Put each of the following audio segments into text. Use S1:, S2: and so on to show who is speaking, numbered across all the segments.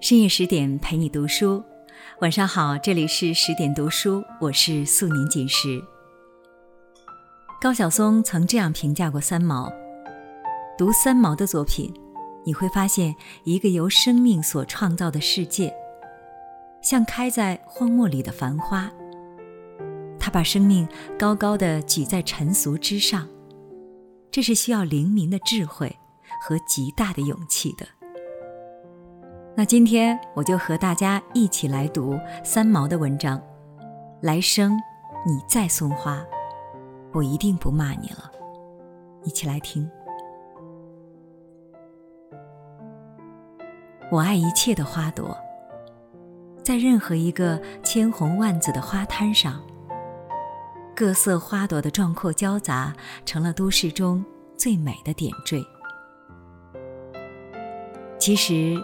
S1: 深夜十点陪你读书，晚上好，这里是十点读书，我是素年锦时。高晓松曾这样评价过三毛：读三毛的作品，你会发现一个由生命所创造的世界，像开在荒漠里的繁花。他把生命高高的举在尘俗之上，这是需要灵敏的智慧和极大的勇气的。那今天我就和大家一起来读三毛的文章。来生，你再送花，我一定不骂你了。一起来听。我爱一切的花朵，在任何一个千红万紫的花滩上。各色花朵的壮阔交杂，成了都市中最美的点缀。其实，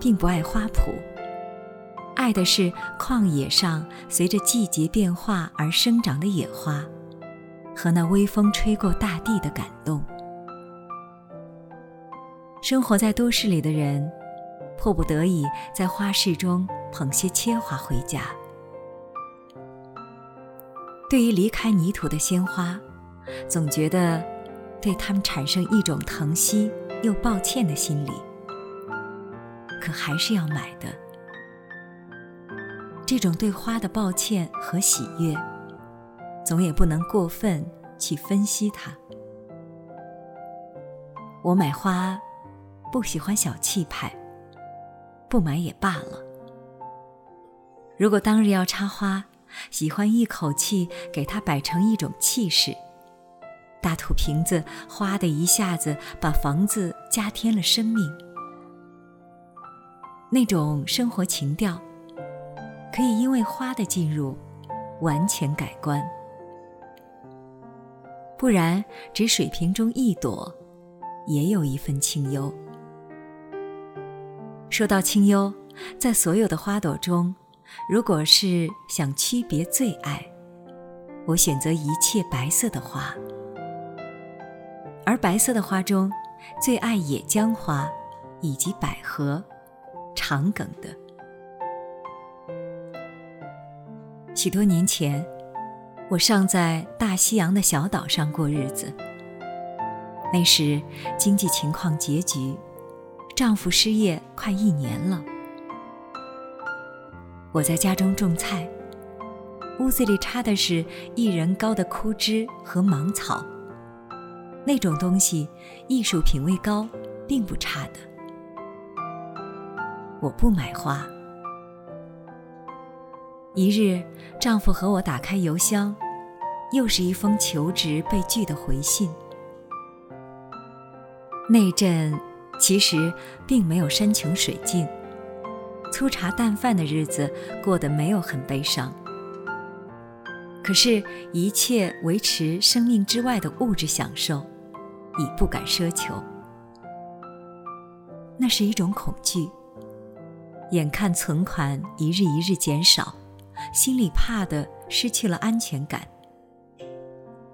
S1: 并不爱花圃，爱的是旷野上随着季节变化而生长的野花，和那微风吹过大地的感动。生活在都市里的人，迫不得已在花市中捧些切花回家。对于离开泥土的鲜花，总觉得对他们产生一种疼惜又抱歉的心理，可还是要买的。这种对花的抱歉和喜悦，总也不能过分去分析它。我买花不喜欢小气派，不买也罢了。如果当日要插花，喜欢一口气给它摆成一种气势，大土瓶子哗的一下子把房子加添了生命。那种生活情调，可以因为花的进入，完全改观。不然，只水瓶中一朵，也有一份清幽。说到清幽，在所有的花朵中。如果是想区别最爱，我选择一切白色的花。而白色的花中，最爱野姜花，以及百合、长梗的。许多年前，我尚在大西洋的小岛上过日子。那时经济情况拮据，丈夫失业快一年了。我在家中种菜，屋子里插的是一人高的枯枝和芒草。那种东西，艺术品味高，并不差的。我不买花。一日，丈夫和我打开邮箱，又是一封求职被拒的回信。那阵，其实并没有山穷水尽。粗茶淡饭的日子过得没有很悲伤，可是，一切维持生命之外的物质享受，已不敢奢求。那是一种恐惧，眼看存款一日一日减少，心里怕的失去了安全感。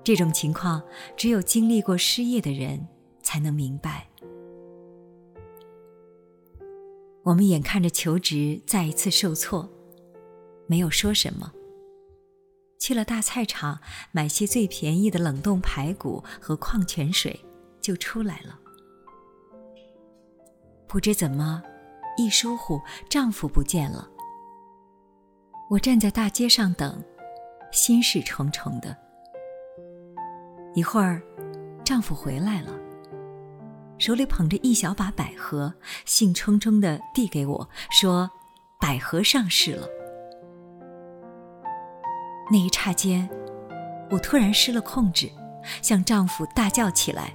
S1: 这种情况，只有经历过失业的人才能明白。我们眼看着求职再一次受挫，没有说什么。去了大菜场买些最便宜的冷冻排骨和矿泉水，就出来了。不知怎么，一疏忽，丈夫不见了。我站在大街上等，心事重重的。一会儿，丈夫回来了。手里捧着一小把百合，兴冲冲地递给我，说：“百合上市了。”那一刹间，我突然失了控制，向丈夫大叫起来：“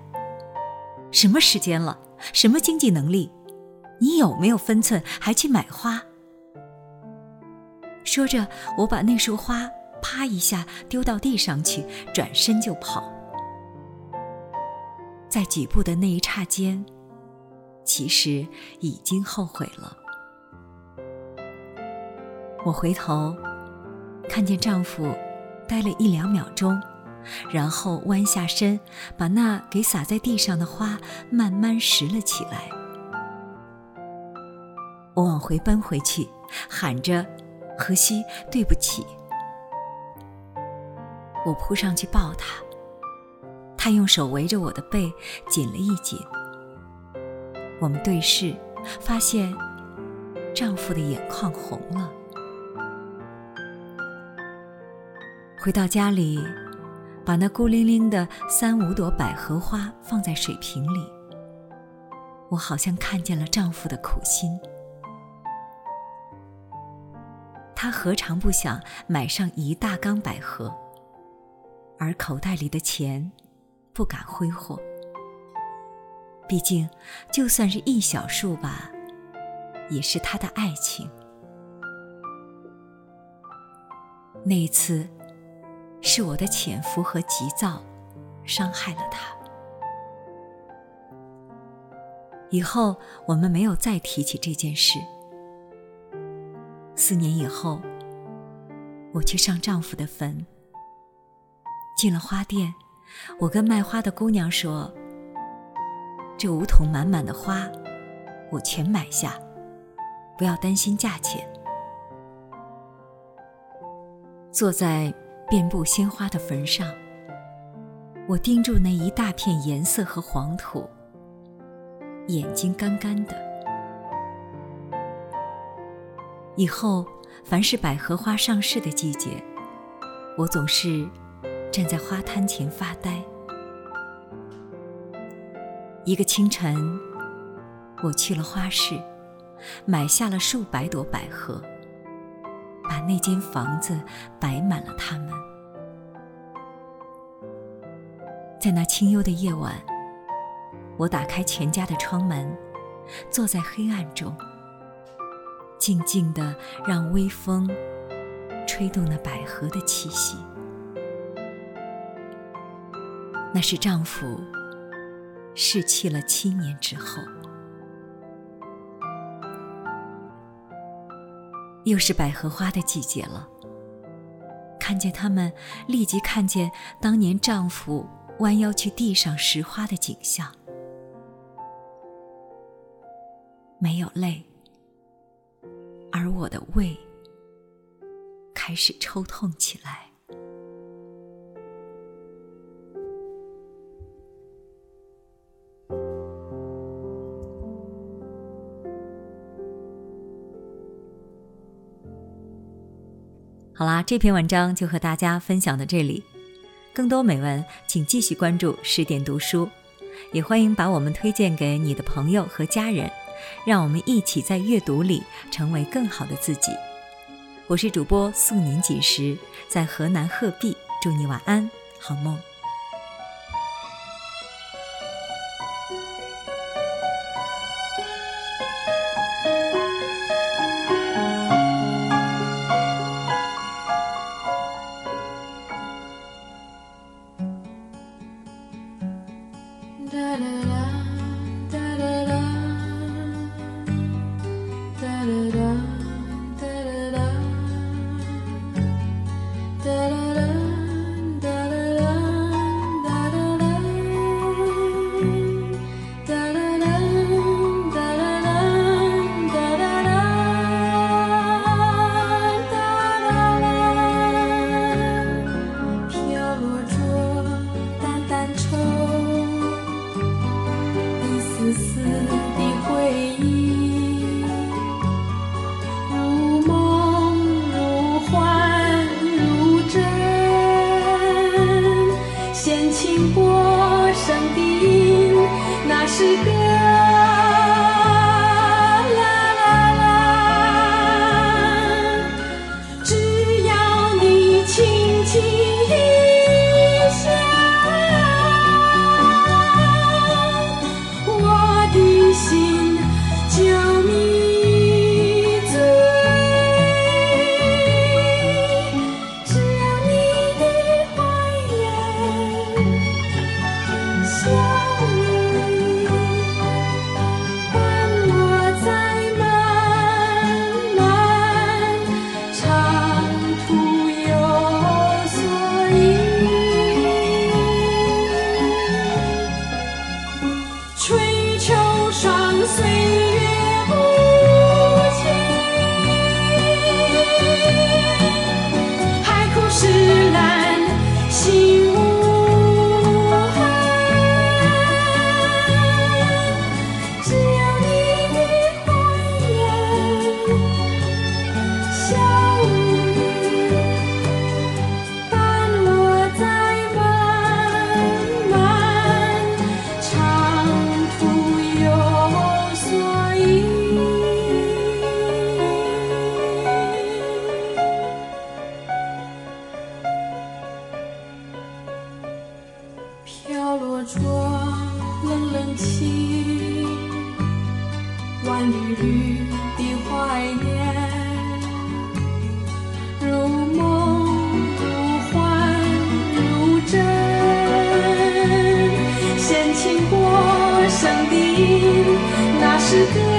S1: 什么时间了？什么经济能力？你有没有分寸？还去买花？”说着，我把那束花啪一下丢到地上去，转身就跑。在几步的那一刹间，其实已经后悔了。我回头，看见丈夫呆了一两秒钟，然后弯下身，把那给洒在地上的花慢慢拾了起来。我往回奔回去，喊着：“荷西，对不起。”我扑上去抱他，他用手围着我的背紧了一紧。我们对视，发现丈夫的眼眶红了。回到家里，把那孤零零的三五朵百合花放在水瓶里，我好像看见了丈夫的苦心。他何尝不想买上一大缸百合，而口袋里的钱不敢挥霍。毕竟，就算是一小束吧，也是他的爱情。那一次，是我的潜伏和急躁，伤害了他。以后我们没有再提起这件事。四年以后，我去上丈夫的坟。进了花店，我跟卖花的姑娘说：“这五桶满满的花，我全买下，不要担心价钱。”坐在遍布鲜花的坟上，我盯住那一大片颜色和黄土，眼睛干干的。以后，凡是百合花上市的季节，我总是站在花摊前发呆。一个清晨，我去了花市，买下了数百朵百合，把那间房子摆满了它们。在那清幽的夜晚，我打开全家的窗门，坐在黑暗中。静静的，让微风吹动那百合的气息。那是丈夫逝去了七年之后，又是百合花的季节了。看见他们，立即看见当年丈夫弯腰去地上拾花的景象，没有泪。而我的胃开始抽痛起来。好啦，这篇文章就和大家分享到这里。更多美文，请继续关注十点读书，也欢迎把我们推荐给你的朋友和家人。让我们一起在阅读里成为更好的自己。我是主播素年锦时，在河南鹤壁，祝你晚安，好梦。
S2: 那是个。